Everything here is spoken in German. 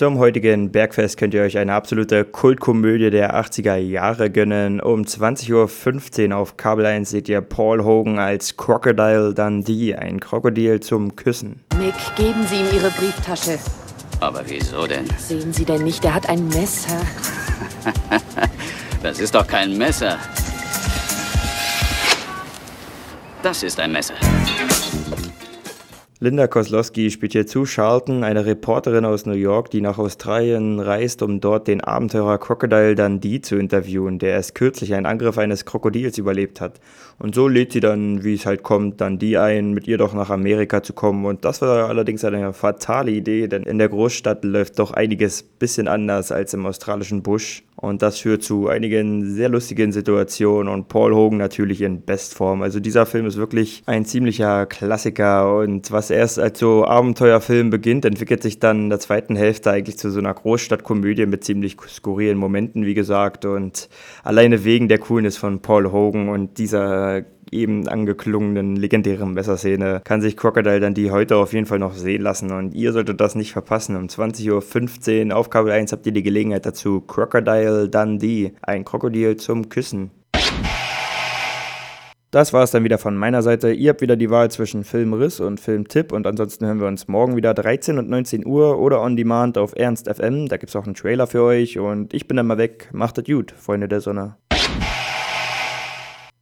Zum heutigen Bergfest könnt ihr euch eine absolute Kultkomödie der 80er Jahre gönnen. Um 20.15 Uhr auf Kabel 1 seht ihr Paul Hogan als Crocodile Dundee, ein Krokodil zum Küssen. Nick, geben Sie ihm Ihre Brieftasche. Aber wieso denn? Sehen Sie denn nicht, er hat ein Messer. Das ist doch kein Messer. Das ist ein Messer. Linda Kozlowski spielt hier zu Charlton, eine Reporterin aus New York, die nach Australien reist, um dort den Abenteurer Crocodile Dundee zu interviewen, der erst kürzlich einen Angriff eines Krokodils überlebt hat. Und so lädt sie dann, wie es halt kommt, Dundee ein, mit ihr doch nach Amerika zu kommen. Und das war allerdings eine fatale Idee, denn in der Großstadt läuft doch einiges bisschen anders als im australischen Busch. Und das führt zu einigen sehr lustigen Situationen und Paul Hogan natürlich in Bestform. Also dieser Film ist wirklich ein ziemlicher Klassiker und was erst als so Abenteuerfilm beginnt, entwickelt sich dann in der zweiten Hälfte eigentlich zu so einer Großstadtkomödie mit ziemlich skurrilen Momenten, wie gesagt. Und alleine wegen der Coolness von Paul Hogan und dieser eben angeklungenen legendären Messerszene kann sich Crocodile dann die heute auf jeden Fall noch sehen lassen und ihr solltet das nicht verpassen. Um 20.15 Uhr auf Kabel 1 habt ihr die Gelegenheit dazu. Crocodile Dundee, ein Krokodil zum Küssen. Das war es dann wieder von meiner Seite. Ihr habt wieder die Wahl zwischen Filmriss und Filmtipp und ansonsten hören wir uns morgen wieder 13 und 19 Uhr oder on demand auf Ernst FM. Da gibt es auch einen Trailer für euch und ich bin dann mal weg. Macht es gut, Freunde der Sonne.